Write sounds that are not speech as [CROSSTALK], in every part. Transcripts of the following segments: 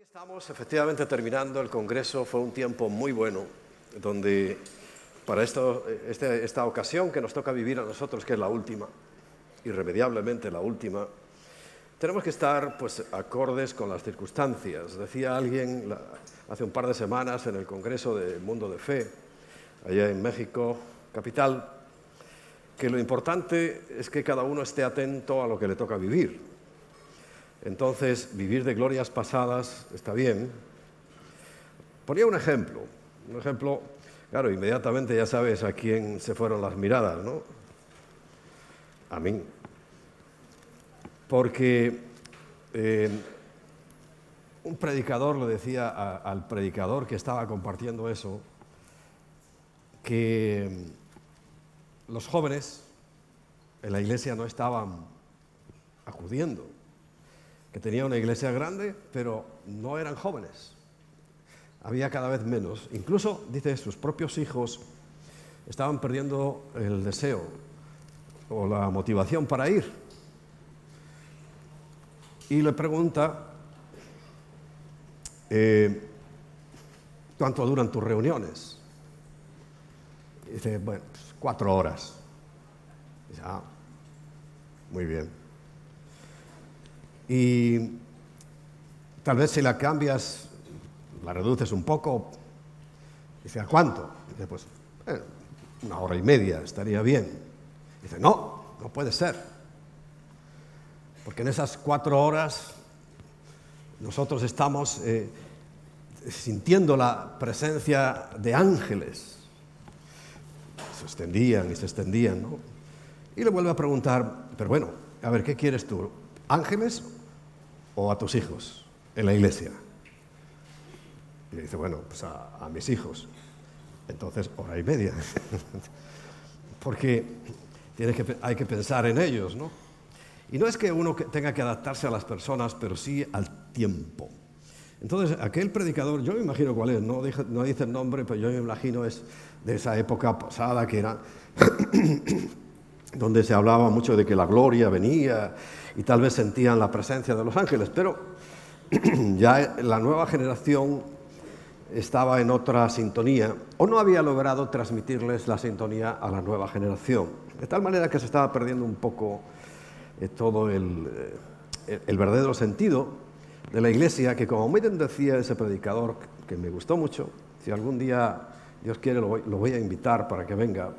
Estamos efectivamente terminando el Congreso, fue un tiempo muy bueno, donde para este, esta ocasión que nos toca vivir a nosotros, que es la última, irremediablemente la última, tenemos que estar pues, acordes con las circunstancias. Decía alguien hace un par de semanas en el Congreso de Mundo de Fe, allá en México, capital, que lo importante es que cada uno esté atento a lo que le toca vivir entonces, vivir de glorias pasadas está bien. Ponía un ejemplo, un ejemplo, claro, inmediatamente ya sabes a quién se fueron las miradas, ¿no? A mí. Porque eh, un predicador le decía al predicador que estaba compartiendo eso, que los jóvenes en la iglesia no estaban acudiendo que tenía una iglesia grande, pero no eran jóvenes. Había cada vez menos. Incluso, dice, sus propios hijos estaban perdiendo el deseo o la motivación para ir. Y le pregunta, eh, ¿cuánto duran tus reuniones? dice, bueno, pues, cuatro horas. dice, ah, muy bien. Y tal vez si la cambias, la reduces un poco, dice, ¿a cuánto? Dice, pues eh, una hora y media estaría bien. Dice, no, no puede ser. Porque en esas cuatro horas nosotros estamos eh, sintiendo la presencia de ángeles. Se extendían y se extendían, ¿no? Y le vuelve a preguntar, pero bueno, a ver, ¿qué quieres tú? ¿Ángeles o a tus hijos en la iglesia? Y le dice, bueno, pues a, mis hijos. Entonces, hora y media. [LAUGHS] Porque que, hay que pensar en ellos, ¿no? Y no es que uno tenga que adaptarse a las personas, pero sí al tiempo. Entonces, aquel predicador, yo me imagino cuál es, no, no dice el nombre, pero yo me imagino es de esa época pasada que era donde se hablaba mucho de que la gloria venía y tal vez sentían la presencia de los ángeles, pero [CLEARS THROAT] ya la nueva generación estaba en otra sintonía o no había logrado transmitirles la sintonía a la nueva generación. De tal manera que se estaba perdiendo un poco eh, todo eh, el, verdadero sentido de la iglesia, que como muy bien decía ese predicador, que me gustó mucho, si algún día Dios quiere lo voy a invitar para que venga,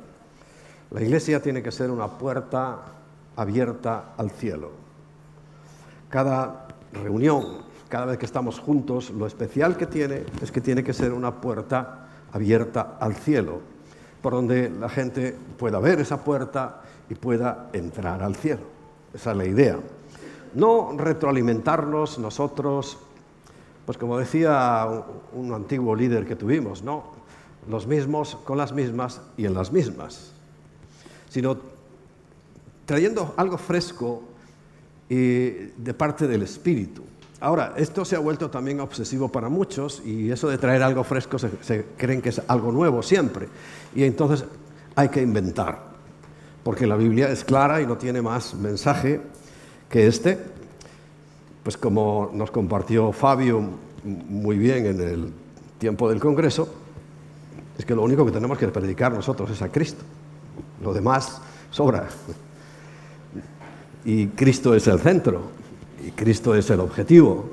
la iglesia tiene que ser una puerta abierta al cielo. Cada reunión, cada vez que estamos juntos, lo especial que tiene es que tiene que ser una puerta abierta al cielo, por donde la gente pueda ver esa puerta y pueda entrar al cielo. Esa es la idea. No retroalimentarnos nosotros, pues como decía un antiguo líder que tuvimos, ¿no? Los mismos con las mismas y en las mismas sino trayendo algo fresco eh, de parte del Espíritu. Ahora, esto se ha vuelto también obsesivo para muchos y eso de traer algo fresco se, creen que es algo nuevo siempre. Y entonces hay que inventar, porque la Biblia es clara y no tiene más mensaje que este. Pues como nos compartió Fabio muy bien en el tiempo del Congreso, es que lo único que tenemos que predicar nosotros es a Cristo. Lo demás sobra. Y Cristo es el centro, y Cristo es el objetivo,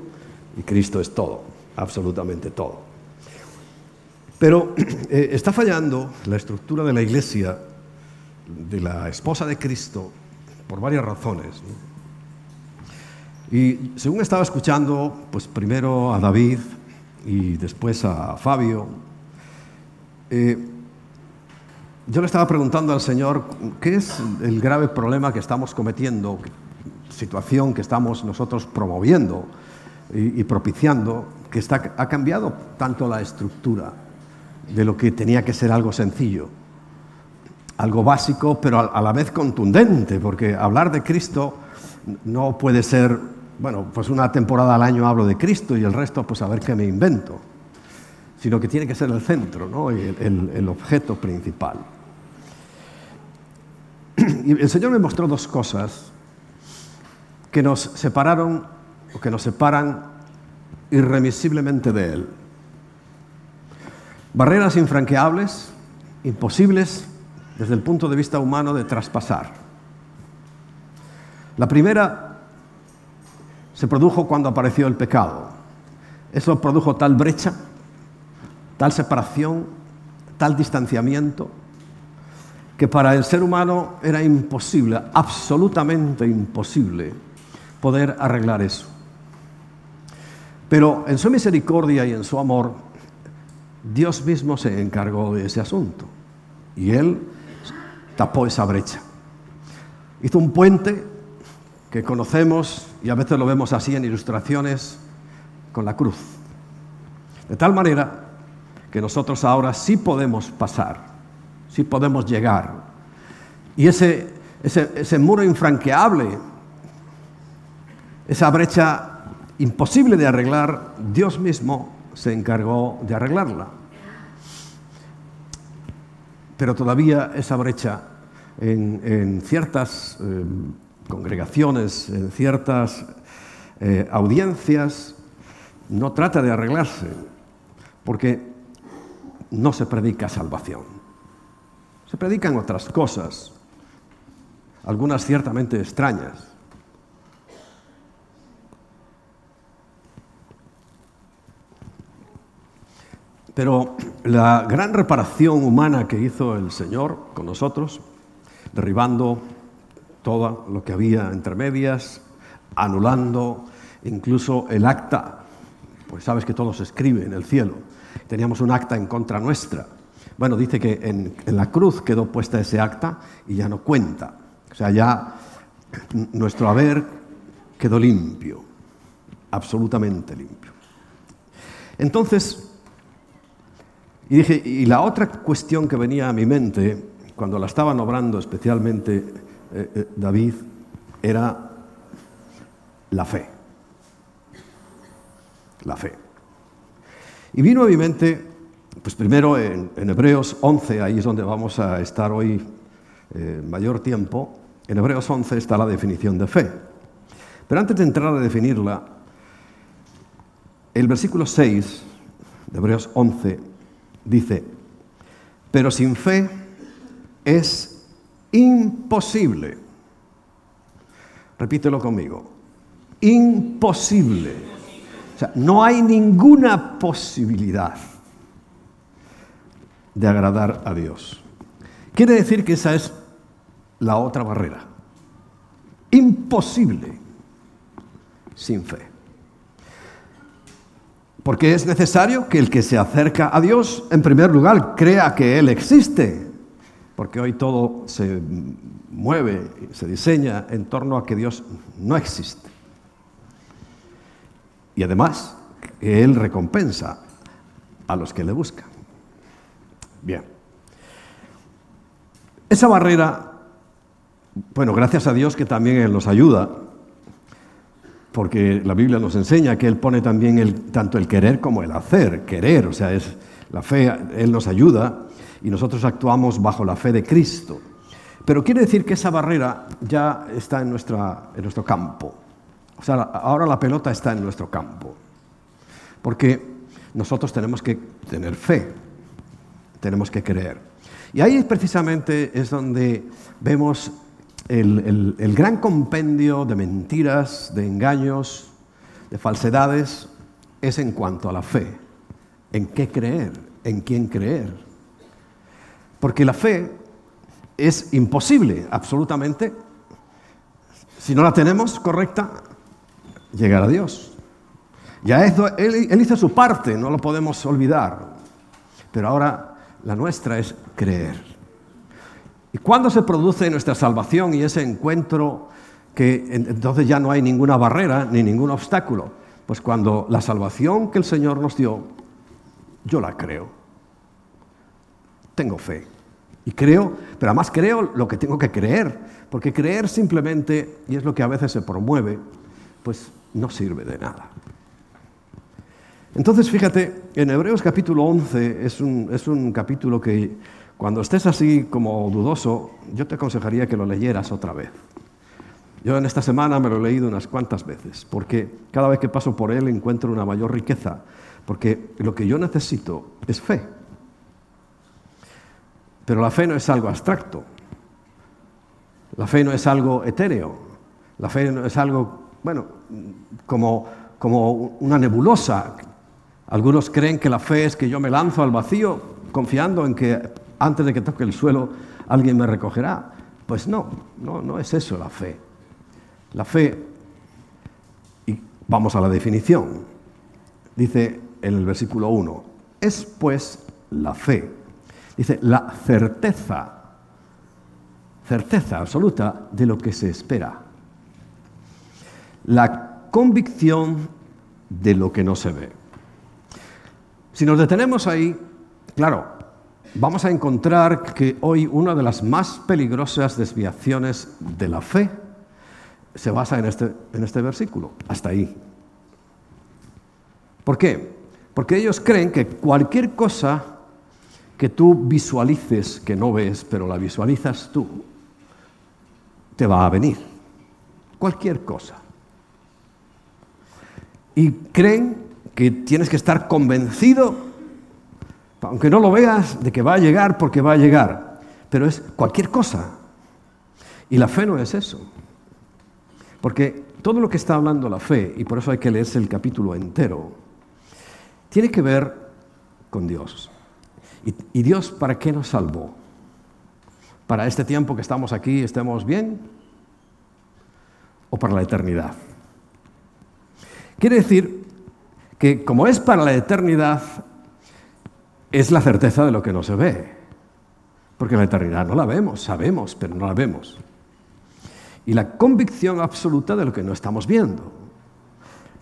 y Cristo es todo, absolutamente todo. Pero [CLEARS THROAT] eh, está fallando la estructura de la iglesia, de la esposa de Cristo, por varias razones. Y según estaba escuchando, pues primero a David y después a Fabio, eh, yo le estaba preguntando al Señor, ¿qué es el grave problema que estamos cometiendo, situación que estamos nosotros promoviendo y, propiciando, que está, ha cambiado tanto la estructura de lo que tenía que ser algo sencillo? Algo básico, pero a, la vez contundente, porque hablar de Cristo no puede ser, bueno, pues una temporada al año hablo de Cristo y el resto pues a ver qué me invento, sino que tiene que ser el centro, ¿no? el objeto principal. [CLEARS THROAT] El Señor me mostró dos cosas que nos separaron o que nos separan irremisiblemente de Él. Barreras infranqueables, imposibles desde el punto de vista humano de traspasar. La primera se produjo cuando apareció el pecado. Eso produjo tal brecha, tal separación, tal distanciamiento, que para el ser humano era imposible, absolutamente imposible, poder arreglar eso. Pero en su misericordia y en su amor, Dios mismo se encargó de ese asunto. Y Él tapó esa brecha. Hizo un puente que conocemos y a veces lo vemos así en ilustraciones con la cruz. De tal manera que nosotros ahora sí podemos pasar, sí podemos llegar. Y ese, ese, ese muro infranqueable, esa brecha imposible de arreglar, Dios mismo se encargó de arreglarla. Pero todavía esa brecha en, ciertas eh, congregaciones, en ciertas eh, audiencias, no trata de arreglarse, porque no se predica salvación. Se predican otras cosas, algunas ciertamente extrañas. Pero la gran reparación humana que hizo el Señor con nosotros, derribando todo lo que había entre medias, anulando incluso el acta, pues sabes que todo se escribe en el cielo. Teníamos un acta en contra nuestra. Bueno, dice que en, la cruz quedó puesta ese acta y ya no cuenta. O sea, ya nuestro haber quedó limpio, absolutamente limpio. Entonces, y dije, y la otra cuestión que venía a mi mente, cuando la estaban obrando especialmente eh, eh, David, era la fe. La fe. Y vino a mi mente, pues primero en, Hebreos 11, ahí es donde vamos a estar hoy eh, mayor tiempo, en Hebreos 11 está la definición de fe. Pero antes de entrar a definirla, el versículo 6 de Hebreos 11 dice, pero sin fe es imposible. Repítelo conmigo. Imposible. O sea, no hay ninguna posibilidad de agradar a Dios. Quiere decir que esa es la otra barrera. Imposible sin fe. Porque es necesario que el que se acerca a Dios, en primer lugar, crea que Él existe. Porque hoy todo se mueve, se diseña en torno a que Dios no existe. Y además, que Él recompensa a los que le buscan. Bien. Esa barrera, bueno, gracias a Dios que también Él nos ayuda porque la Biblia nos enseña que Él pone también el, tanto el querer como el hacer, querer, o sea, es la fe, Él nos ayuda y nosotros actuamos bajo la fe de Cristo. Pero quiere decir que esa barrera ya está en, nuestra, en nuestro campo. O sea, ahora la pelota está en nuestro campo. Porque nosotros tenemos que tener fe, tenemos que creer. Y ahí precisamente es donde vemos el, gran compendio de mentiras, de engaños, de falsedades, es en cuanto a la fe. ¿En qué creer? ¿En quién creer? Porque la fe es imposible, absolutamente, si no la tenemos correcta, llegar a Dios. Ya él, él hizo su parte, no lo podemos olvidar. Pero ahora la nuestra es creer. ¿Y cuándo se produce nuestra salvación y ese encuentro que entonces ya no hay ninguna barrera ni ningún obstáculo? Pues cuando la salvación que el Señor nos dio, yo la creo. Tengo fe. Y creo, pero además creo lo que tengo que creer, porque creer simplemente, y es lo que a veces se promueve, pues no sirve de nada. Entonces, fíjate, en Hebreos capítulo 11 es un, es un capítulo que cuando estés así como dudoso, yo te aconsejaría que lo leyeras otra vez. Yo en esta semana me lo he leído unas cuantas veces, porque cada vez que paso por él encuentro una mayor riqueza, porque lo que yo necesito es fe. Pero la fe no es algo abstracto, la fe no es algo etéreo, la fe no es algo, bueno, como, como una nebulosa. Algunos creen que la fe es que yo me lanzo al vacío confiando en que antes de que toque el suelo alguien me recogerá. Pues no, no, no es eso la fe. La fe, y vamos a la definición, dice en el versículo 1, es pues la fe. Dice, la certeza, certeza absoluta de lo que se espera. La convicción de lo que no se ve. Si nos detenemos ahí, claro, vamos a encontrar que hoy una de las más peligrosas desviaciones de la fe se basa en este, en este versículo, hasta ahí. ¿Por qué? Porque ellos creen que cualquier cosa que tú visualices, que no ves, pero la visualizas tú, te va a venir. Cualquier cosa. Y creen que tienes que estar convencido, aunque no lo veas, de que va a llegar porque va a llegar. Pero es cualquier cosa. Y la fe no es eso. Porque todo lo que está hablando la fe, y por eso hay que leerse el capítulo entero, tiene que ver con Dios. ¿Y, Dios para qué nos salvó? ¿Para este tiempo que estamos aquí estemos bien? ¿O para la eternidad? Quiere decir que como es para la eternidad, es la certeza de lo que no se ve. Porque la eternidad no la vemos, sabemos, pero no la vemos y la convicción absoluta de lo que no estamos viendo.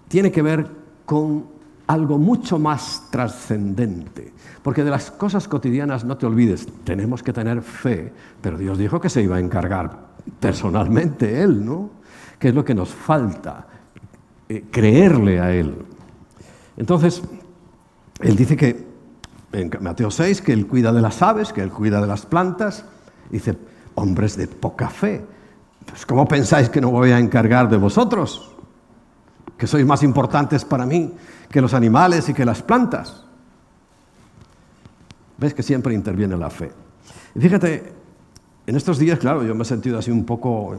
Tiene que ver con algo mucho más trascendente. Porque de las cosas cotidianas no te olvides, tenemos que tener fe, pero Dios dijo que se iba a encargar personalmente Él, ¿no? Que es lo que nos falta, eh, creerle a Él. Entonces, Él dice que, en Mateo 6, que Él cuida de las aves, que Él cuida de las plantas, dice, hombres de poca fe. Pues ¿cómo pensáis que no voy a encargar de vosotros? Que sois más importantes para mí que los animales y que las plantas. Ves que siempre interviene la fe. Y fíjate, en estos días, claro, yo me he sentido así un poco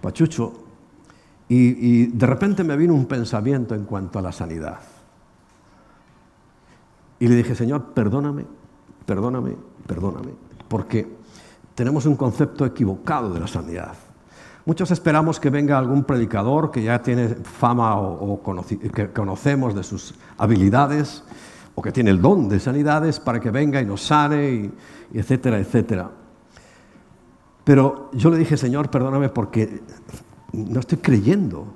pachucho y, y de repente me vino un pensamiento en cuanto a la sanidad. Y le dije, Señor, perdóname, perdóname, perdóname, porque tenemos un concepto equivocado de la sanidad. Muchos esperamos que venga algún predicador que ya tiene fama o, que conocemos de sus habilidades o que tiene el don de sanidades para que venga y nos sane, y, etcétera, etcétera. Pero yo le dije, Señor, perdóname porque no estoy creyendo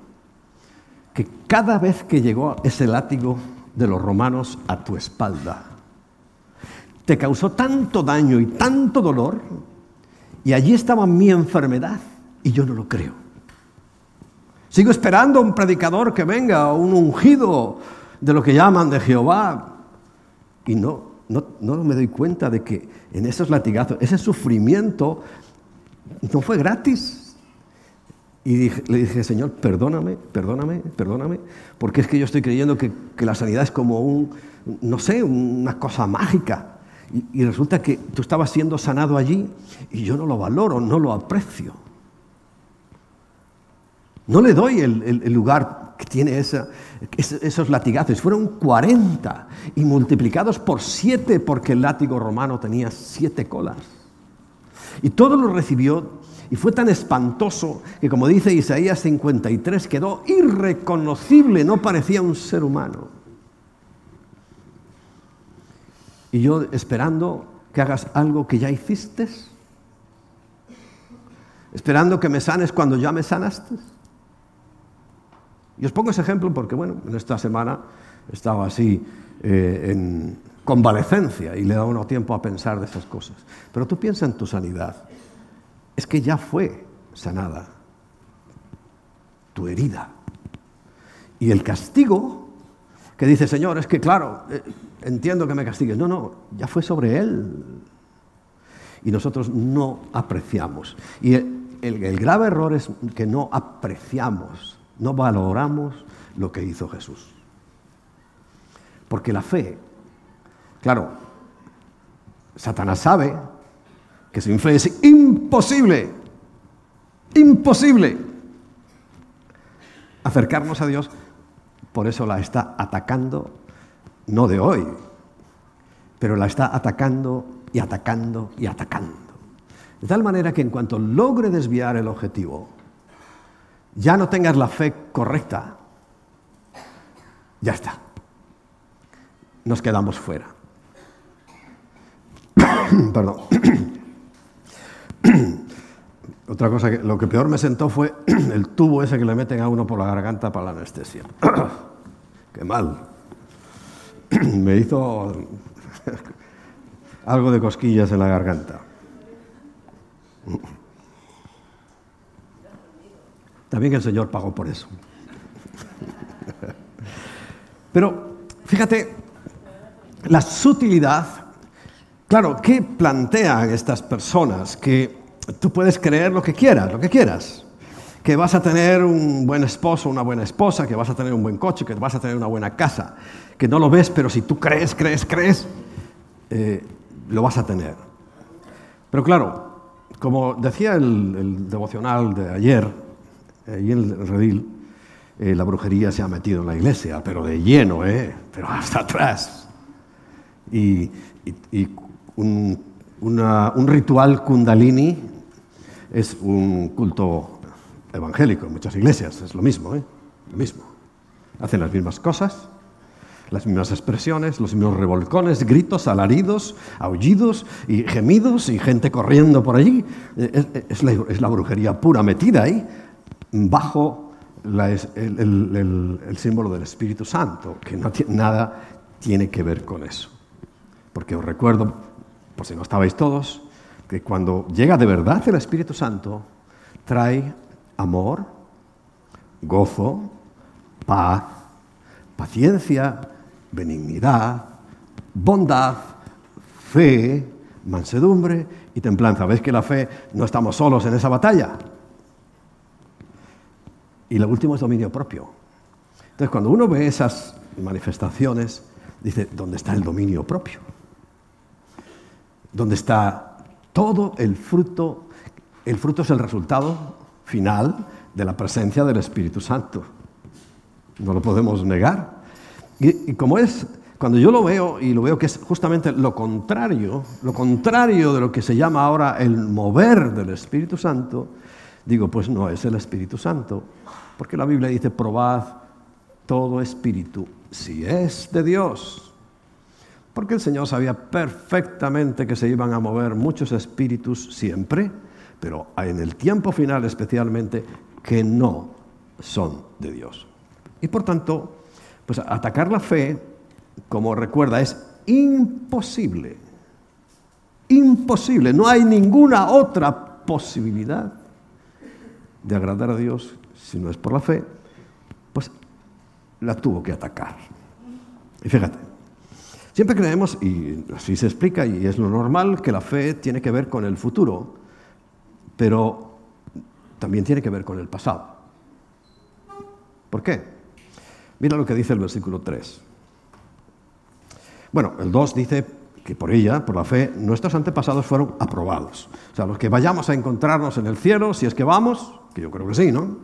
que cada vez que llegó ese látigo de los romanos a tu espalda, te causó tanto daño y tanto dolor y allí estaba mi enfermedad y yo no lo creo. Sigo esperando a un predicador que venga, un ungido de lo que llaman de Jehová. Y no, no, me doy cuenta de que en esos latigazos, ese sufrimiento no fue gratis. Y le dije, Señor, perdóname, perdóname, perdóname, porque es que yo estoy creyendo que, la sanidad es como un, no sé, una cosa mágica. Y, resulta que tú estabas siendo sanado allí y yo no lo valoro, no lo aprecio. No le doy el, lugar que tiene esos latigazos. Fueron 40 y multiplicados por 7 porque el látigo romano tenía 7 colas. Y todo lo recibió y fue tan espantoso que como dice Isaías 53 quedó irreconocible, no parecía un ser humano. y yo esperando que hagas algo que ya hiciste, esperando que me sanes cuando ya me sanaste. Y os pongo ese ejemplo porque, bueno, en esta semana estaba así eh, en convalecencia y le da uno tiempo a pensar de esas cosas. Pero tú piensa en tu sanidad. Es que ya fue sanada tu herida. Y el castigo que dice, Señor, es que claro, eh, entiendo que me castigues. No, no, ya fue sobre Él. Y nosotros no apreciamos. Y eh, el grave error es que no apreciamos, no valoramos lo que hizo Jesús. Porque la fe, claro, Satanás sabe que fe es imposible, imposible acercarnos a Dios, por eso la está atacando, no de hoy, pero la está atacando y atacando y atacando. De tal manera que en cuanto logre desviar el objetivo, ya no tengas la fe correcta, ya está. Nos quedamos fuera. [COUGHS] Perdón. [COUGHS] [CLEARS THROAT] Otra cosa, que lo que peor me sentó fue [CLEARS THROAT] el tubo ese que le meten a uno por la garganta para la anestesia. [CLEARS THROAT] Qué mal. me hizo [LAUGHS] algo de cosquillas en la garganta. También el Señor pagó por eso. [LAUGHS] Pero fíjate, la sutilidad, claro, ¿qué plantean estas personas? Que tú puedes creer lo que quieras, lo que quieras. Que vas a tener un buen esposo, una buena esposa, que vas a tener un buen coche, que vas a tener una buena casa, que no lo ves, pero si tú crees, crees, crees, eh, lo vas a tener. Pero claro, como decía el, devocional de ayer, y en el redil, eh, la brujería se ha metido en la iglesia, pero de lleno, ¿eh? pero hasta atrás. Y, un, un, ritual kundalini es un culto evangélico en muchas iglesias, es lo mismo, ¿eh? lo mismo. Hacen las mismas cosas, las mismas expresiones, los mismos revolcones, gritos, alaridos, aullidos y gemidos y gente corriendo por allí. Es, la, es la brujería pura metida ahí, bajo el, símbolo del Espíritu Santo, que no nada tiene que ver con eso. Porque os recuerdo, por si no estabais todos, que cuando llega de verdad el Espíritu Santo, trae amor, gozo, paz, paciencia, benignidad, bondad, fe, mansedumbre y templanza. ¿Veis que la fe no estamos solos en esa batalla? Y lo último es dominio propio. Entonces, cuando uno ve esas manifestaciones, dice, ¿dónde está el dominio propio? ¿Dónde está todo el fruto? El fruto es el resultado final de la presencia del Espíritu Santo. No lo podemos negar. Y, y, como es, cuando yo lo veo y lo veo que es justamente lo contrario, lo contrario de lo que se llama ahora el mover del Espíritu Santo, digo, pues no es el Espíritu Santo, porque la Biblia dice, probad todo espíritu, si es de Dios. Porque el Señor sabía perfectamente que se iban a mover muchos espíritus siempre, pero en el tiempo final especialmente, que no son de Dios. Y por tanto, pues atacar la fe, como recuerda, es imposible. Imposible. No hay ninguna otra posibilidad de agradar a Dios si no es por la fe, pues la tuvo que atacar. Y fíjate, siempre creemos, y así se explica, y es lo normal, que la fe tiene que ver con el futuro, pero también tiene que ver con el pasado. ¿Por qué? Mira lo que dice el versículo 3. Bueno, el 2 dice que por ella, por la fe, nuestros antepasados fueron aprobados. O sea, los que vayamos a encontrarnos en el cielo, si es que vamos, que yo creo que sí, ¿no?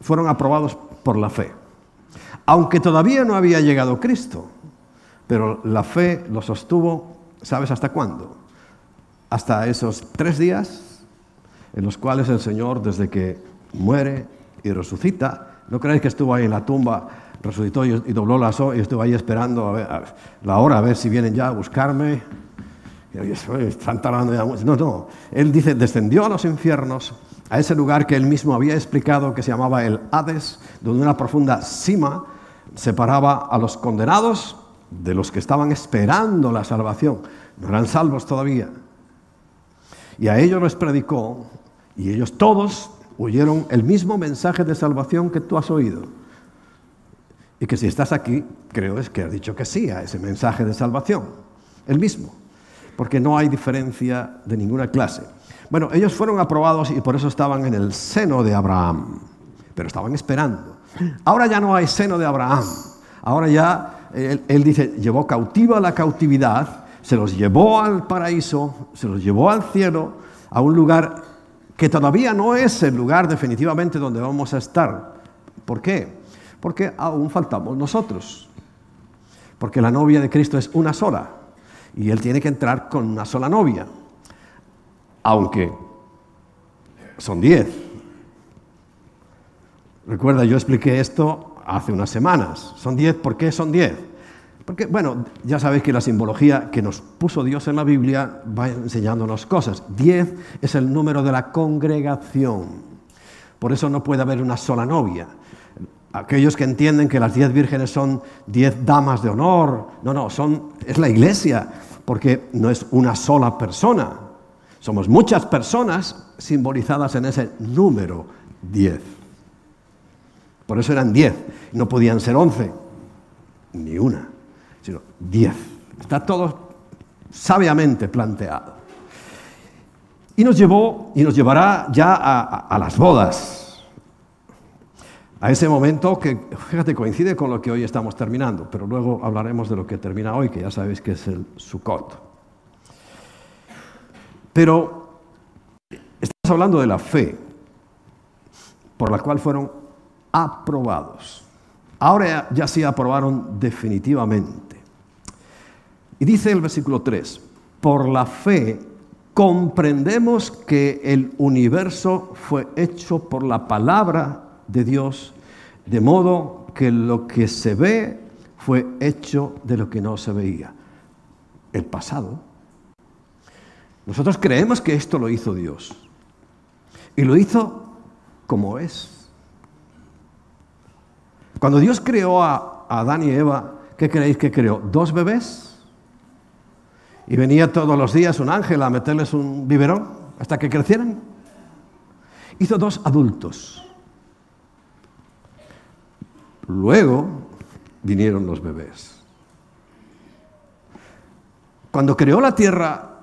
fueron aprobados por la fe. Aunque todavía no había llegado Cristo, pero la fe lo sostuvo, ¿sabes hasta cuándo? Hasta esos tres días en los cuales el Señor, desde que muere y resucita, no creéis que estuvo ahí en la tumba, resucitó y, dobló la y estuvo ahí esperando la hora a ver si vienen ya a buscarme. están tardando ya No, no. Él dice, descendió a los infiernos a ese lugar que él mismo había explicado que se llamaba el Hades, donde una profunda cima separaba a los condenados de los que estaban esperando la salvación. No eran salvos todavía. Y a ellos les predicó, y ellos todos oyeron el mismo mensaje de salvación que tú has oído. Y que si estás aquí, creo es que has dicho que sí a ese mensaje de salvación, el mismo, porque no hay diferencia de ninguna clase. Bueno, ellos fueron aprobados y por eso estaban en el seno de Abraham, pero estaban esperando. Ahora ya no hay seno de Abraham, ahora ya él, dice, llevó cautiva la cautividad, se los llevó al paraíso, se los llevó al cielo, a un lugar que todavía no es el lugar definitivamente donde vamos a estar. ¿Por qué? Porque aún faltamos nosotros. Porque la novia de Cristo es una sola y él tiene que entrar con una sola novia. Aunque son diez. Recuerda, yo expliqué esto hace unas semanas. Son diez, ¿por qué son diez? Porque, bueno, ya sabéis que la simbología que nos puso Dios en la Biblia va enseñándonos cosas. Diez es el número de la congregación. Por eso no puede haber una sola novia. Aquellos que entienden que las diez vírgenes son diez damas de honor, no, no, son, es la iglesia, porque no es una sola persona. Somos muchas personas simbolizadas en ese número diez. Por eso eran diez, no podían ser once, ni una sino diez. Está todo sabiamente planteado. Y nos llevó y nos llevará ya a, las bodas. A ese momento que, fíjate, coincide con lo que hoy estamos terminando, pero luego hablaremos de lo que termina hoy, que ya sabéis que es el Sukkot. Pero estamos hablando de la fe, por la cual fueron aprobados. Ahora ya sí aprobaron definitivamente. Y dice el versículo 3, por la fe comprendemos que el universo fue hecho por la palabra de Dios, de modo que lo que se ve fue hecho de lo que no se veía. El pasado. Nosotros creemos que esto lo hizo Dios. Y lo hizo como es. Cuando Dios creó a Adán y Eva, ¿qué creéis que creó? ¿Dos bebés? Y venía todos los días un ángel a meterles un biberón hasta que crecieran. Hizo dos adultos. Luego vinieron los bebés. Cuando creó la tierra,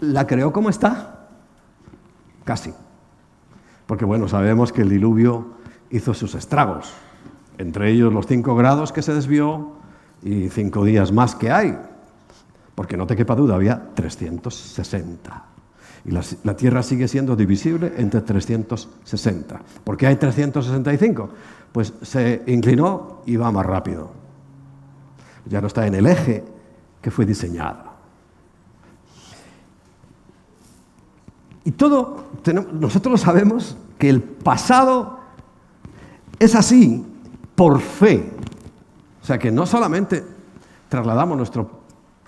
¿la creó como está? Casi. Porque bueno, sabemos que el diluvio hizo sus estragos. Entre ellos los cinco grados que se desvió y cinco días más que hay. Porque no te quepa duda, había 360. Y la, Tierra sigue siendo divisible entre 360. ¿Por qué hay 365? Pues se inclinó y va más rápido. Ya no está en el eje que fue diseñado. Y todo, nosotros sabemos que el pasado es así por fe. O sea que no solamente trasladamos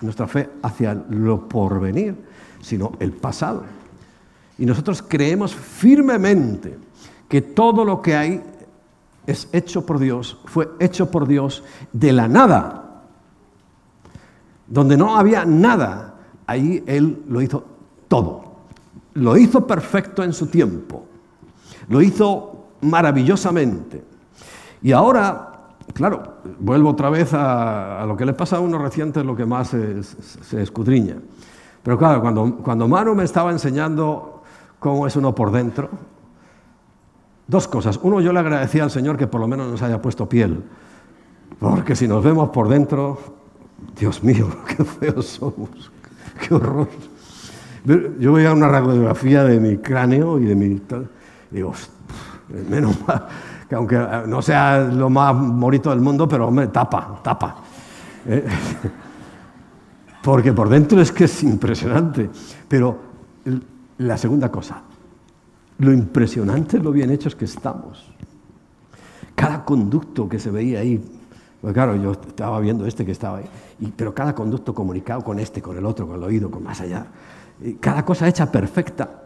nuestra fe hacia lo porvenir, sino el pasado. Y nosotros creemos firmemente que todo lo que hay es hecho por Dios, fue hecho por Dios de la nada. Donde no había nada, ahí Él lo hizo todo. Lo hizo perfecto en su tiempo. Lo hizo maravillosamente. Y ahora Claro, vuelvo otra vez a, lo que le pasa a uno reciente, lo que más se, escudriña. Pero claro, cuando, cuando Manu me estaba enseñando cómo es uno por dentro, dos cosas. Uno, yo le agradecía al Señor que por lo menos nos haya puesto piel. Porque si nos vemos por dentro, Dios mío, [LAUGHS] qué feos somos, qué horror. Yo veía una radiografía de mi cráneo y de mi... Y digo, menos mal que aunque eh, no sea lo más bonito del mundo, pero hombre, tapa, tapa. Eh, [LAUGHS] porque por dentro es que es impresionante. Pero la segunda cosa, lo impresionante es lo bien hechos que estamos. Cada conducto que se veía ahí, pues claro, yo estaba viendo este que estaba ahí, pero cada conducto comunicado con este, con el otro, con el oído, con más allá, cada cosa hecha perfecta.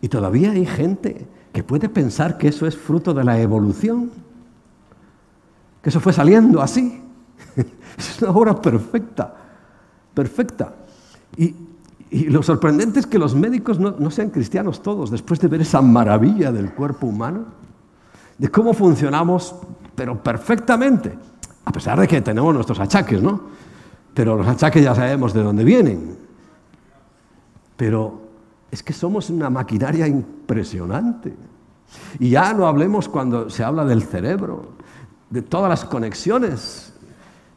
Y todavía hay gente que puede pensar que eso es fruto de la evolución, que eso fue saliendo así. [LAUGHS] es una obra perfecta, perfecta. Y, lo sorprendente es que los médicos no, no sean cristianos todos, después de ver esa maravilla del cuerpo humano, de cómo funcionamos, pero perfectamente, a pesar de que tenemos nuestros achaques, ¿no? Pero los achaques ya sabemos de dónde vienen. Pero es que somos una maquinaria impresionante. Y ya no hablemos cuando se habla del cerebro, de todas las conexiones.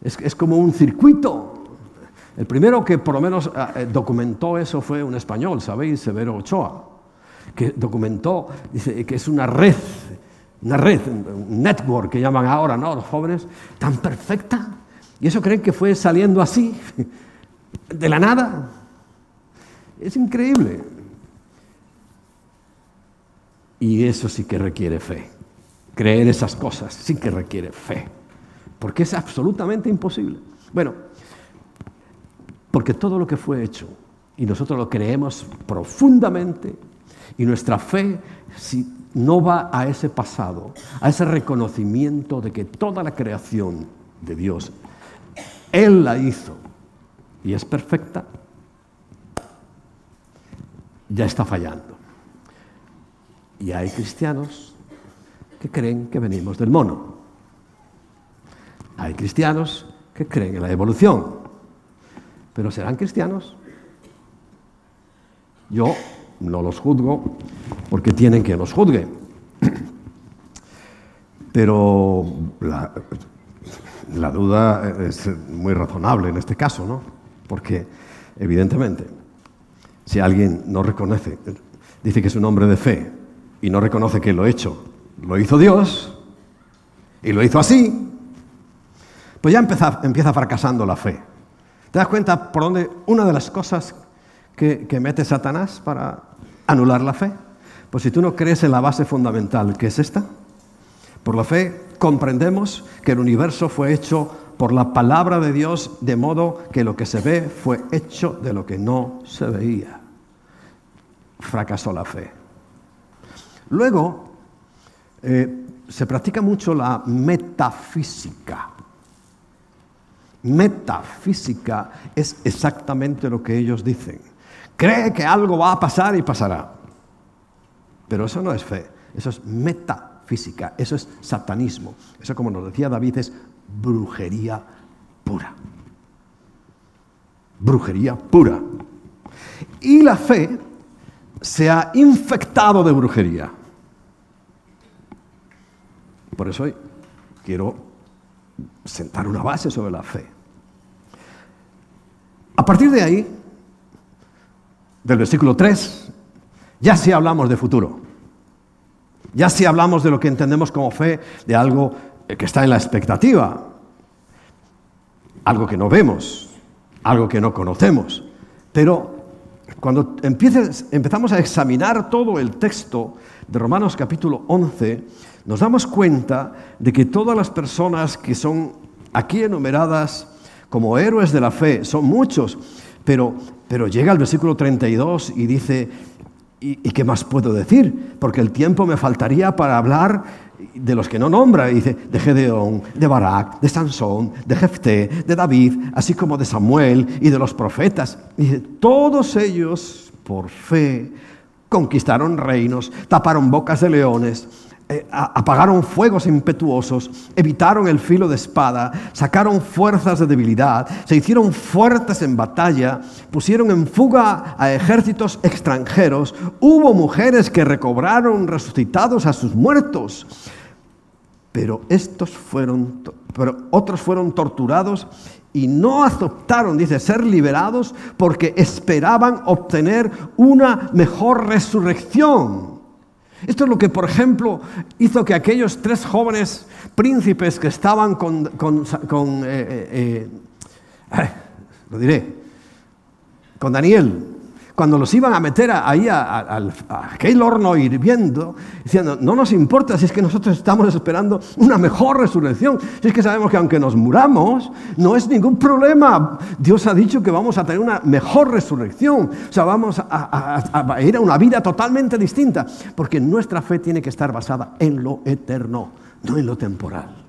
Es, como un circuito. El primero que por lo menos ah, eh, documentó eso fue un español, ¿sabéis? Severo Ochoa, que documentó, que es una red, una red, un network que llaman ahora, ¿no? Los jóvenes, tan perfecta. Y eso creen que fue saliendo así, de la nada. Es increíble. Y eso sí que requiere fe. Creer esas cosas sí que requiere fe. Porque es absolutamente imposible. Bueno, porque todo lo que fue hecho, y nosotros lo creemos profundamente, y nuestra fe si no va a ese pasado, a ese reconocimiento de que toda la creación de Dios, Él la hizo y es perfecta, ya está fallando. Y hay cristianos que creen que venimos del mono. Hay cristianos que creen en la evolución. Pero serán cristianos. Yo no los juzgo porque tienen que los juzgue. [CLEARS THROAT] Pero la, la duda es muy razonable en este caso, ¿no? Porque evidentemente, si alguien no reconoce, dice que es un hombre de fe, y no reconoce que lo hecho lo hizo Dios y lo hizo así, pues ya empieza, empieza fracasando la fe. ¿Te das cuenta por dónde una de las cosas que, que mete Satanás para anular la fe? Pues si tú no crees en la base fundamental, que es esta, por la fe comprendemos que el universo fue hecho por la palabra de Dios, de modo que lo que se ve fue hecho de lo que no se veía. Fracasó la fe. Luego, eh, se practica mucho la metafísica. Metafísica es exactamente lo que ellos dicen. Cree que algo va a pasar y pasará. Pero eso no es fe, eso es metafísica, eso es satanismo. Eso, como nos decía David, es brujería pura. Brujería pura. Y la fe se ha infectado de brujería. Por eso quiero sentar una base sobre la fe. A partir de ahí, del versículo 3, ya sí hablamos de futuro. Ya sí hablamos de lo que entendemos como fe, de algo que está en la expectativa, algo que no vemos, algo que no conocemos. Pero cuando empezamos a examinar todo el texto de Romanos capítulo 11, nos damos cuenta de que todas las personas que son aquí enumeradas como héroes de la fe, son muchos, pero, pero llega el versículo 32 y dice, ¿y, qué más puedo decir? Porque el tiempo me faltaría para hablar de los que no nombra, dice, de Gedeón, de Barak, de Sansón, de Jefté, de David, así como de Samuel y de los profetas. Dice, todos ellos, por fe, conquistaron reinos, taparon bocas de leones, eh, apagaron fuegos impetuosos, evitaron el filo de espada, sacaron fuerzas de debilidad, se hicieron fuertes en batalla, pusieron en fuga a ejércitos extranjeros, hubo mujeres que recobraron resucitados a sus muertos, pero estos pero otros fueron torturados y no aceptaron, dice, ser liberados porque esperaban obtener una mejor resurrección. Esto es lo que, por ejemplo, hizo que aquellos tres jóvenes príncipes que estaban con, eh, eh, eh, lo diré, con Daniel, cuando los iban a meter ahí a, aquel horno hirviendo, diciendo, no nos importa si es que nosotros estamos esperando una mejor resurrección, si es que sabemos que aunque nos muramos, no es ningún problema. Dios ha dicho que vamos a tener una mejor resurrección, o sea, vamos a ir a una vida totalmente distinta, porque nuestra fe tiene que estar basada en lo eterno, no en lo temporal.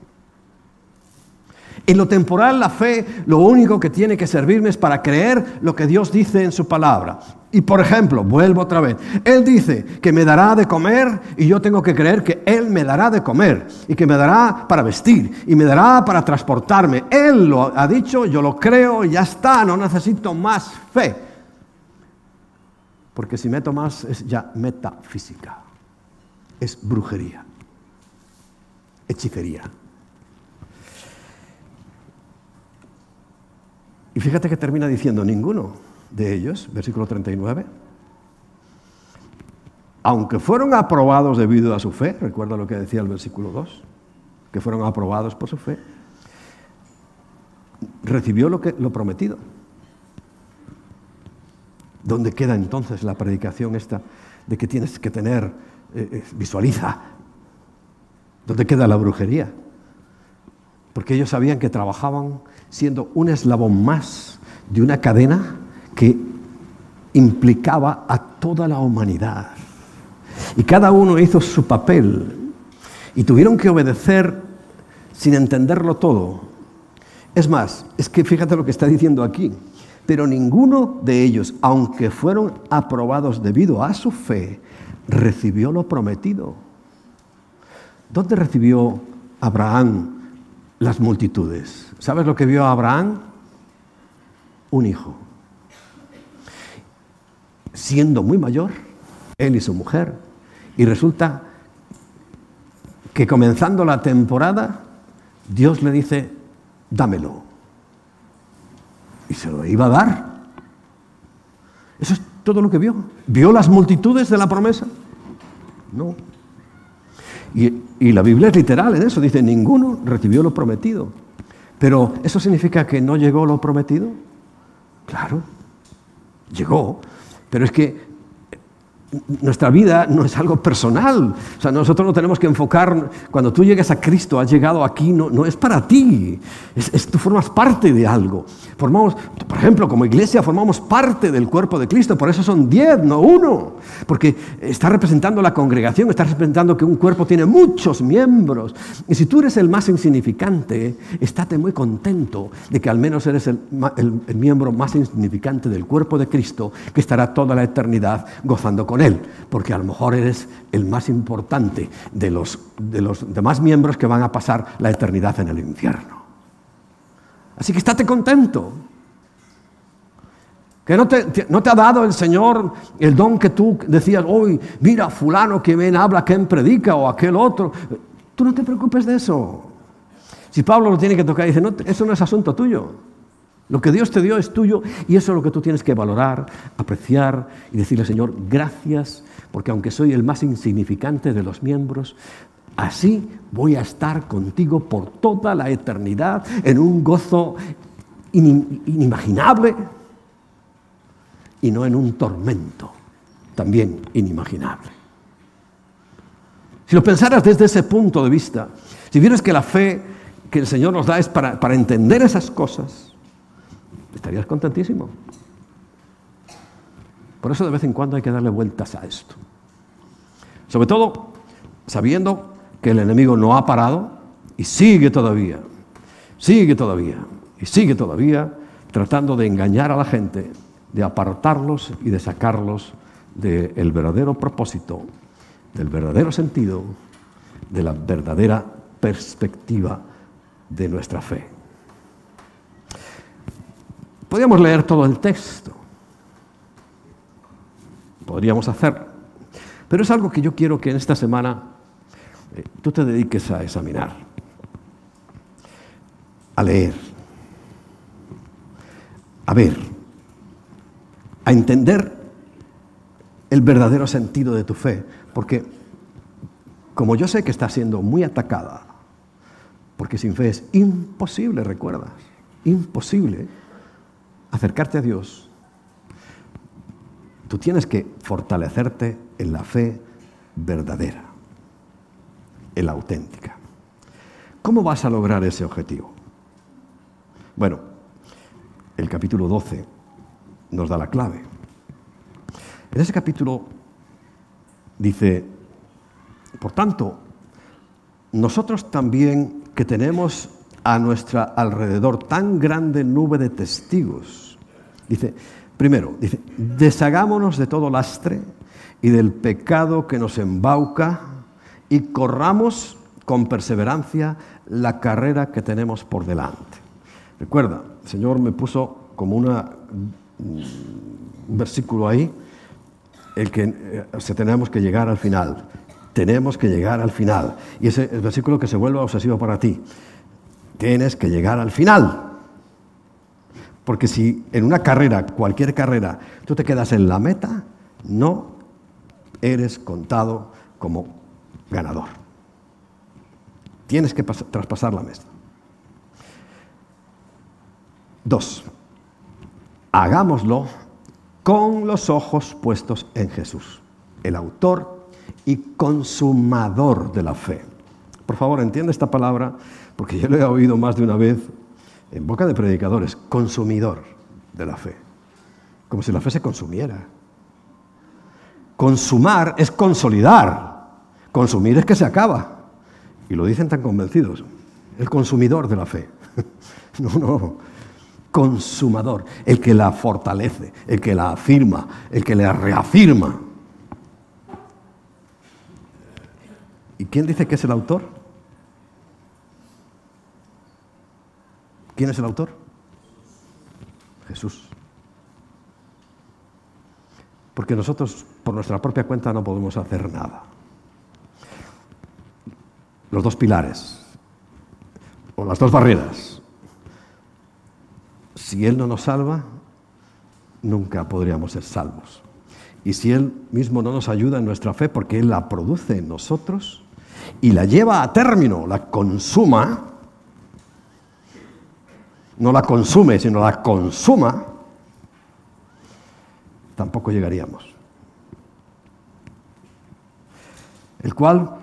En lo temporal, la fe lo único que tiene que servirme es para creer lo que Dios dice en su palabra. Y por ejemplo, vuelvo otra vez, Él dice que me dará de comer y yo tengo que creer que Él me dará de comer y que me dará para vestir y me dará para transportarme. Él lo ha dicho, yo lo creo, ya está, no necesito más fe. porque si meto más es ya metafísica, es brujería, hechicería. Y fíjate que termina diciendo ninguno de ellos, versículo 39, aunque fueron aprobados debido a su fe, recuerda lo que decía el versículo 2, que fueron aprobados por su fe, recibió lo, que, lo prometido. ¿Dónde queda entonces la predicación esta de que tienes que tener, eh, eh, visualiza? ¿Dónde queda la brujería? Porque ellos sabían que trabajaban siendo un eslabón más de una cadena que implicaba a toda la humanidad. Y cada uno hizo su papel y tuvieron que obedecer sin entenderlo todo. Es más, es que fíjate lo que está diciendo aquí. Pero ninguno de ellos, aunque fueron aprobados debido a su fe, recibió lo prometido. ¿Dónde recibió Abraham las multitudes? ¿Sabes lo que vio Abraham? Un hijo. Siendo muy mayor, él y su mujer. Y resulta que comenzando la temporada, Dios le dice, dámelo y se lo iba a dar. Eso es todo lo que vio. ¿Vio las multitudes de la promesa? No. Y, y, la Biblia es literal en eso, dice, ninguno recibió lo prometido. Pero ¿eso significa que no llegó lo prometido? Claro, llegó. Pero es que nuestra vida no es algo personal. O sea, nosotros no tenemos que enfocar, cuando tú llegues a Cristo, has llegado aquí, no, no es para ti, es, tú formas parte de algo. Formamos, por ejemplo, como iglesia formamos parte del cuerpo de Cristo, por eso son diez, no uno, porque está representando la congregación, está representando que un cuerpo tiene muchos miembros. Y si tú eres el más insignificante, estate muy contento de que al menos eres el miembro más insignificante del cuerpo de Cristo, que estará toda la eternidad gozando con él porque a lo mejor eres el más importante de los, de los demás miembros que van a pasar la eternidad en el infierno. Así que estate contento. Que no te, no te, ha dado el Señor el don que tú decías, hoy, mira, fulano que ven habla, quien predica, o aquel otro. Tú no te preocupes de eso. Si Pablo lo tiene que tocar, dice, no, eso no es asunto tuyo. Lo que Dios te dio es tuyo y eso es lo que tú tienes que valorar, apreciar y decirle, Señor, gracias, porque aunque soy el más insignificante de los miembros, así voy a estar contigo por toda la eternidad en un gozo inimaginable y no en un tormento también inimaginable. Si lo pensaras desde ese punto de vista, si vieras que la fe que el Señor nos da es para, para entender esas cosas, estarías contentísimo. Por eso de vez en cuando hay que darle vueltas a esto. Sobre todo sabiendo que el enemigo no ha parado y sigue todavía, sigue todavía y sigue todavía tratando de engañar a la gente, de apartarlos y de sacarlos del verdadero propósito, del verdadero sentido, de la verdadera perspectiva de nuestra fe. Podríamos leer todo el texto. Podríamos hacer. Pero es algo que yo quiero que en esta semana eh, tú te dediques a examinar, a leer, a ver, a entender el verdadero sentido de tu fe. Porque como yo sé que está siendo muy atacada, porque sin fe es imposible, recuerdas, imposible acercarte a Dios, tú tienes que fortalecerte en la fe verdadera, en la auténtica. ¿Cómo vas a lograr ese objetivo? Bueno, el capítulo 12 nos da la clave. En ese capítulo dice, por tanto, nosotros también que tenemos a nuestro alrededor tan grande nube de testigos. Dice, primero, dice, deshagámonos de todo lastre y del pecado que nos embauca y corramos con perseverancia la carrera que tenemos por delante. Recuerda, el Señor me puso como una, un versículo ahí el que eh, tenemos que llegar al final. Tenemos que llegar al final. Y ese es el versículo que se vuelve obsesivo para ti. Tienes que llegar al final. Porque si en una carrera, cualquier carrera, tú te quedas en la meta, no eres contado como ganador. Tienes que traspasar la mesa. Dos, hagámoslo con los ojos puestos en Jesús, el autor y consumador de la fe. Por favor, entiende esta palabra, porque yo lo he oído más de una vez en boca de predicadores, consumidor de la fe, como si la fe se consumiera. Consumar es consolidar, consumir es que se acaba. Y lo dicen tan convencidos, el consumidor de la fe. [LAUGHS] No, no, consumador, el que la fortalece, el que la afirma, el que la reafirma. ¿Y quién dice que es el autor? ¿Quién es el autor? Jesús. Porque nosotros por nuestra propia cuenta no podemos hacer nada. Los dos pilares, o las dos barreras, si Él no nos salva, nunca podríamos ser salvos. Y si Él mismo no nos ayuda en nuestra fe, porque Él la produce en nosotros y la lleva a término, la consuma, no la consume, sino la consuma, tampoco llegaríamos. El cual,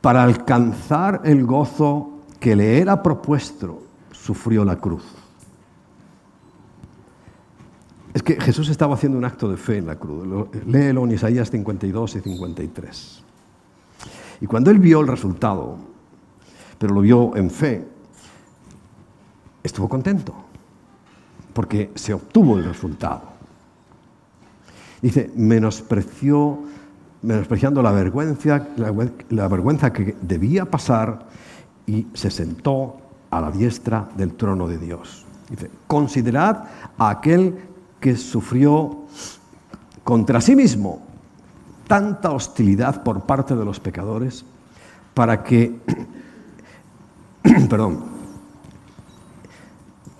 para alcanzar el gozo que le era propuesto, sufrió la cruz es que Jesús estaba haciendo un acto de fe en la cruz. Léelo en Isaías 52 y 53. Y cuando él vio el resultado, pero lo vio en fe, estuvo contento, porque se obtuvo el resultado. Dice, menospreció, menospreciando la vergüenza, la vergüenza que debía pasar y se sentó a la diestra del trono de Dios. Dice, considerad a aquel que sufrió contra sí mismo tanta hostilidad por parte de los pecadores para que, [CLEARS THROAT] perdón,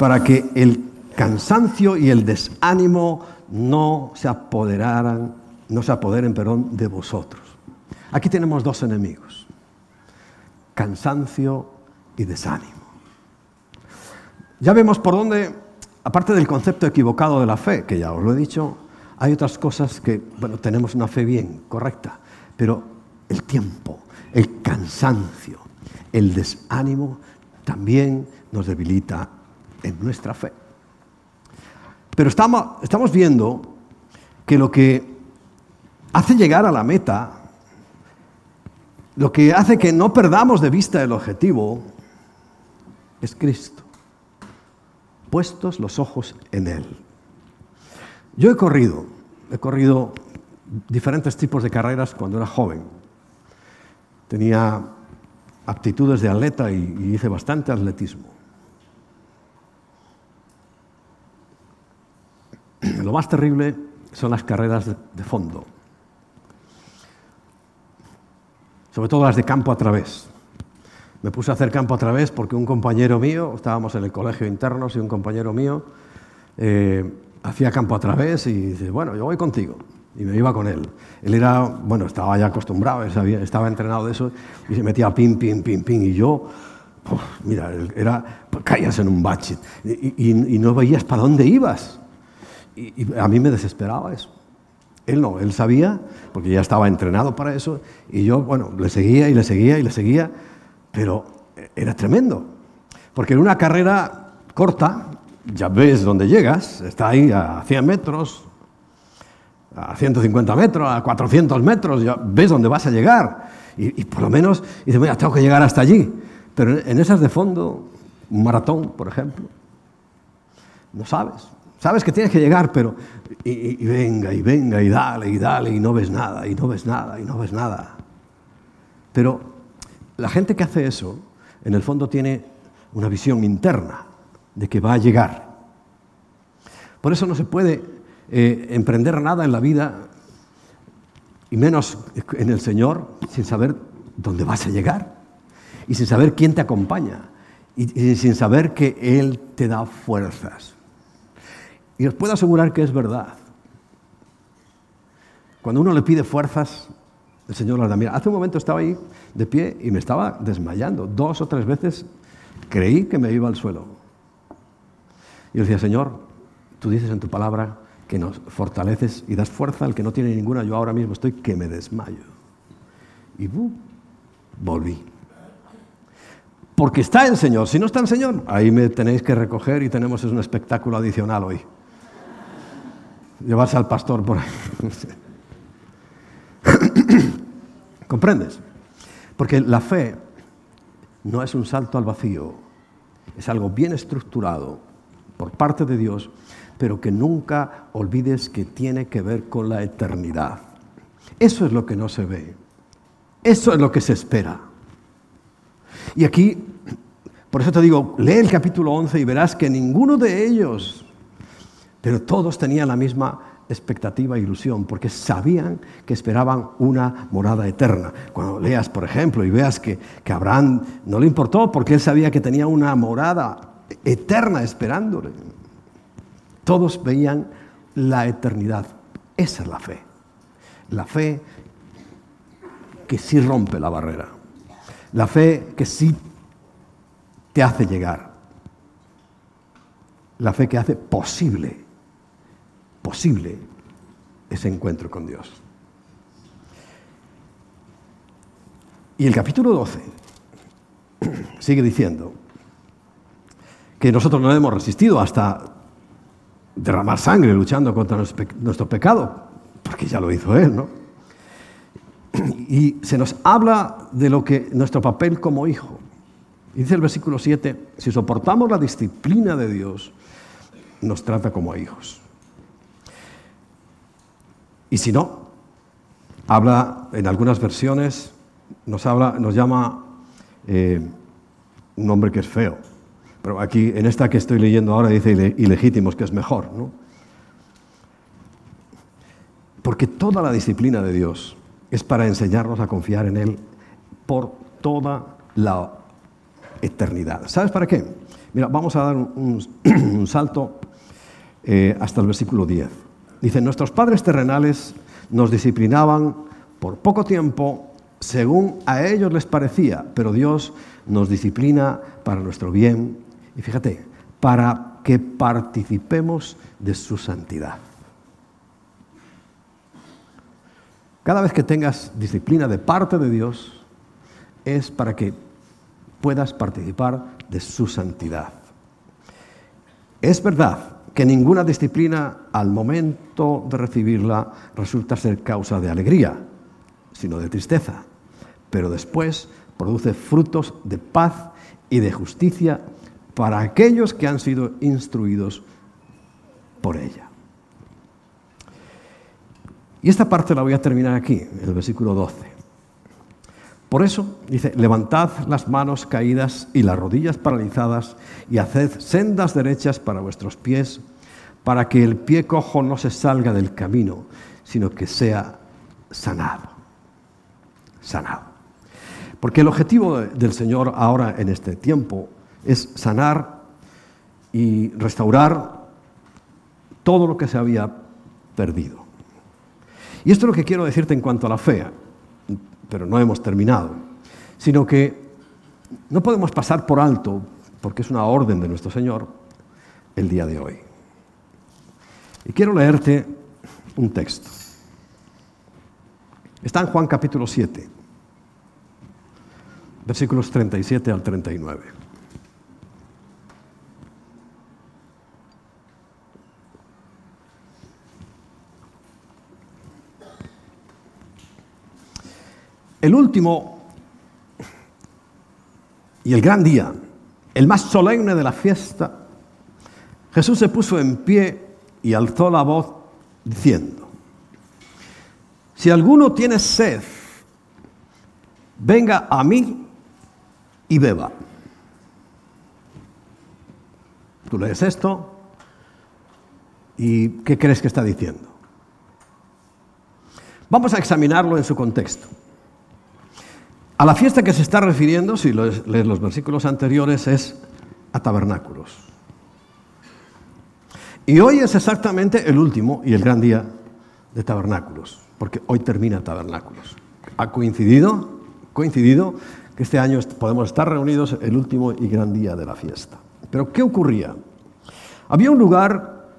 para que el cansancio y el desánimo no se apoderaran, no se apoderen, perdón, de vosotros. Aquí tenemos dos enemigos, cansancio y desánimo. Ya vemos por dónde aparte del concepto equivocado de la fe, que ya os lo he dicho, hay otras cosas que, bueno, tenemos una fe bien, correcta, pero el tiempo, el cansancio, el desánimo también nos debilita en nuestra fe. Pero estamos, viendo que lo que hace llegar a la meta, lo que hace que no perdamos de vista el objetivo, es Cristo puestos los ojos en Él. Yo he corrido, he corrido diferentes tipos de carreras cuando era joven. Tenía aptitudes de atleta y, hice bastante atletismo. [CLEARS THROAT] Lo más terrible son las carreras de fondo, sobre todo las de campo a través. Me puse a hacer campo a través porque un compañero mío, estábamos en el colegio internos y un compañero mío eh, hacía campo a través y dice, bueno, yo voy contigo. Y me iba con él. Él era, bueno, estaba ya acostumbrado, estaba entrenado de eso y se metía pim, pim, pim, pim. Y yo, mira, era, caías en un bache y, no veías para dónde ibas. Y, y a mí me desesperaba eso. Él no, él sabía, porque ya estaba entrenado para eso, y yo, bueno, le seguía y le seguía y le seguía, pero era tremendo, porque en una carrera corta, ya ves dónde llegas, está ahí a 100 metros, a 150 metros, a 400 metros, ya ves dónde vas a llegar. Y, por lo menos dices, mira, tengo que llegar hasta allí. Pero en esas de fondo, un maratón, por ejemplo, no sabes. Sabes que tienes que llegar, pero y, venga, y venga, y dale, y dale, y no ves nada, y no ves nada, y no ves nada. Pero la gente que hace eso, en el fondo tiene una visión interna de que va a llegar. Por eso no se puede eh, emprender nada en la vida y menos en el Señor sin saber dónde vas a llegar y sin saber quién te acompaña y, sin saber que Él te da fuerzas. Y os puedo asegurar que es verdad. Cuando uno le pide fuerzas, el Señor las da. Mira, hace un momento estaba ahí de pie y me estaba desmayando. Dos o tres veces creí que me iba al suelo. Y yo decía, Señor, tú dices en tu palabra que nos fortaleces y das fuerza al que no tiene ninguna. Yo ahora mismo estoy que me desmayo. Y volví. Porque está el Señor. Si no está el Señor, ahí me tenéis que recoger y tenemos un espectáculo adicional hoy. Llevarse al pastor por ahí. [LAUGHS] ¿Comprendes? Porque la fe no es un salto al vacío, es algo bien estructurado por parte de Dios, pero que nunca olvides que tiene que ver con la eternidad. Eso es lo que no se ve, eso es lo que se espera. Y aquí, por eso te digo, lee el capítulo 11 y verás que ninguno de ellos, pero todos tenían la misma expectativa e ilusión, porque sabían que esperaban una morada eterna. Cuando leas, por ejemplo, y veas que, que Abraham no le importó porque él sabía que tenía una morada eterna esperándole. Todos veían la eternidad. Esa es la fe. La fe que sí rompe la barrera. La fe que sí te hace llegar. La fe que hace posible posible ese encuentro con Dios. Y el capítulo 12 [CLEARS THROAT] sigue diciendo que nosotros no hemos resistido hasta derramar sangre luchando contra nuestro pecado, porque ya lo hizo Él, ¿no? [CLEARS THROAT] Y se nos habla de lo que nuestro papel como hijo. Dice el versículo 7, si soportamos la disciplina de Dios, nos trata como hijos. Y si no, habla en algunas versiones, nos, habla, nos llama eh, un nombre que es feo. Pero aquí, en esta que estoy leyendo ahora, dice ilegítimos, que es mejor. ¿no? Porque toda la disciplina de Dios es para enseñarnos a confiar en Él por toda la eternidad. ¿Sabes para qué? Mira, vamos a dar un, [CLEARS THROAT] salto eh, hasta el versículo 10. Dice, nuestros padres terrenales nos disciplinaban por poco tiempo según a ellos les parecía, pero Dios nos disciplina para nuestro bien y fíjate, para que participemos de su santidad. Cada vez que tengas disciplina de parte de Dios, es para que puedas participar de su santidad. Es verdad que ninguna disciplina al momento de recibirla resulta ser causa de alegría, sino de tristeza, pero después produce frutos de paz y de justicia para aquellos que han sido instruidos por ella. Y esta parte la voy a terminar aquí, en el versículo 12. Por eso dice, levantad las manos caídas y las rodillas paralizadas y haced sendas derechas para vuestros pies, para que el pie cojo no se salga del camino, sino que sea sanado. Sanado. Porque el objetivo del Señor ahora en este tiempo es sanar y restaurar todo lo que se había perdido. Y esto es lo que quiero decirte en cuanto a la fe pero no hemos terminado, sino que no podemos pasar por alto, porque es una orden de nuestro Señor, el día de hoy. Y quiero leerte un texto. Está en Juan capítulo 7, versículos 37 al 39. El último y el gran día, el más solemne de la fiesta, Jesús se puso en pie y alzó la voz diciendo, si alguno tiene sed, venga a mí y beba. Tú lees esto y ¿qué crees que está diciendo? Vamos a examinarlo en su contexto. A la fiesta que se está refiriendo, si lees los versículos anteriores, es a tabernáculos. Y hoy es exactamente el último y el gran día de tabernáculos, porque hoy termina tabernáculos. Ha coincidido, coincidido que este año podemos estar reunidos el último y gran día de la fiesta. Pero ¿qué ocurría? Había un lugar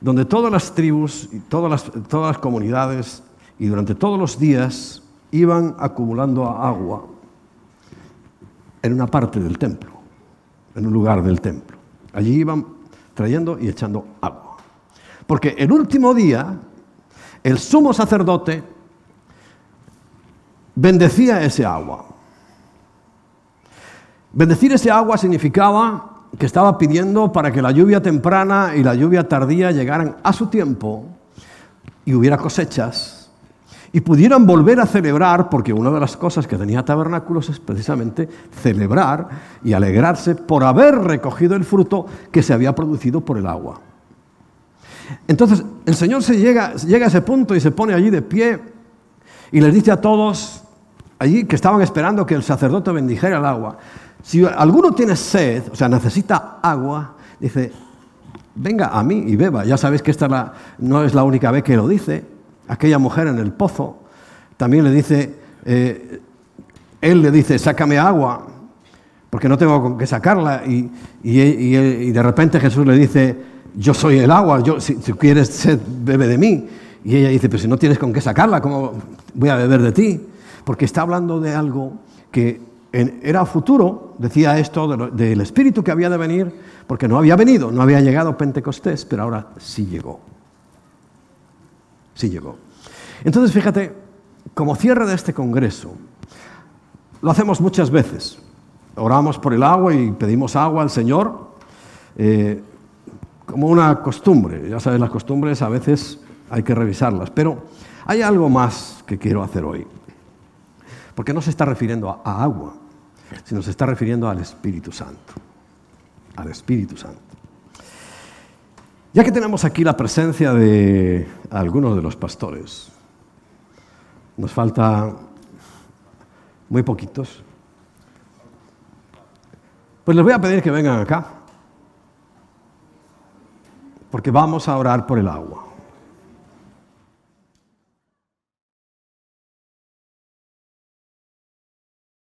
donde todas las tribus y todas las, todas las comunidades y durante todos los días iban acumulando agua en una parte del templo, en un lugar del templo. Allí iban trayendo y echando agua. Porque el último día, el sumo sacerdote bendecía ese agua. Bendecir ese agua significaba que estaba pidiendo para que la lluvia temprana y la lluvia tardía llegaran a su tiempo y hubiera cosechas y pudieran volver a celebrar, porque una de las cosas que tenía tabernáculos es precisamente celebrar y alegrarse por haber recogido el fruto que se había producido por el agua. Entonces el Señor se llega, llega a ese punto y se pone allí de pie y les dice a todos allí que estaban esperando que el sacerdote bendijera el agua, si alguno tiene sed, o sea, necesita agua, dice, venga a mí y beba. Ya sabéis que esta no es la única vez que lo dice. Aquella mujer en el pozo también le dice, eh, él le dice, sácame agua, porque no tengo con qué sacarla. Y, de repente Jesús le dice, yo soy el agua, yo, si, quieres [LAUGHS] sed, bebe de mí. Y ella dice, pero si no tienes con qué sacarla, ¿cómo voy a beber de ti? Porque está hablando de algo que era futuro, decía esto del Espíritu que había de venir, porque no había venido, no había llegado Pentecostés, pero ahora sí llegó. Sí llegó. Entonces, fíjate, como cierre de este Congreso, lo hacemos muchas veces. Oramos por el agua y pedimos agua al Señor, eh, como una costumbre. Ya sabes, las costumbres a veces hay que revisarlas, pero hay algo más que quiero hacer hoy. Porque no se está refiriendo a agua, sino se está refiriendo al Espíritu Santo. Al Espíritu Santo. Ya que tenemos aquí la presencia de algunos de los pastores, nos falta muy poquitos, pues les voy a pedir que vengan acá, porque vamos a orar por el agua.